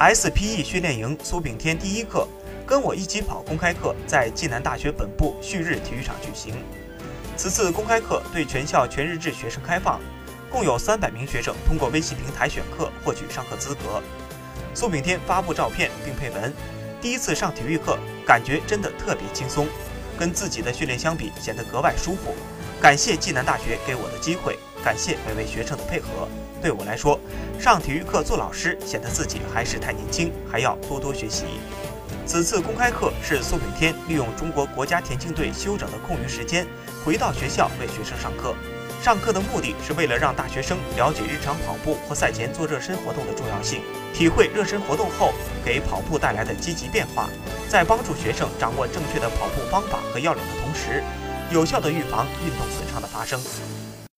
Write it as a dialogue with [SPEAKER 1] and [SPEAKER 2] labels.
[SPEAKER 1] SPE 训练营苏炳添第一课，跟我一起跑公开课在暨南大学本部旭日体育场举行。此次公开课对全校全日制学生开放，共有三百名学生通过微信平台选课获取上课资格。苏炳添发布照片并配文：“第一次上体育课，感觉真的特别轻松，跟自己的训练相比显得格外舒服。感谢暨南大学给我的机会。”感谢每位学生的配合。对我来说，上体育课做老师显得自己还是太年轻，还要多多学习。此次公开课是苏炳添利用中国国家田径队休整的空余时间，回到学校为学生上课。上课的目的是为了让大学生了解日常跑步或赛前做热身活动的重要性，体会热身活动后给跑步带来的积极变化，在帮助学生掌握正确的跑步方法和要领的同时，有效的预防运动损伤的发生。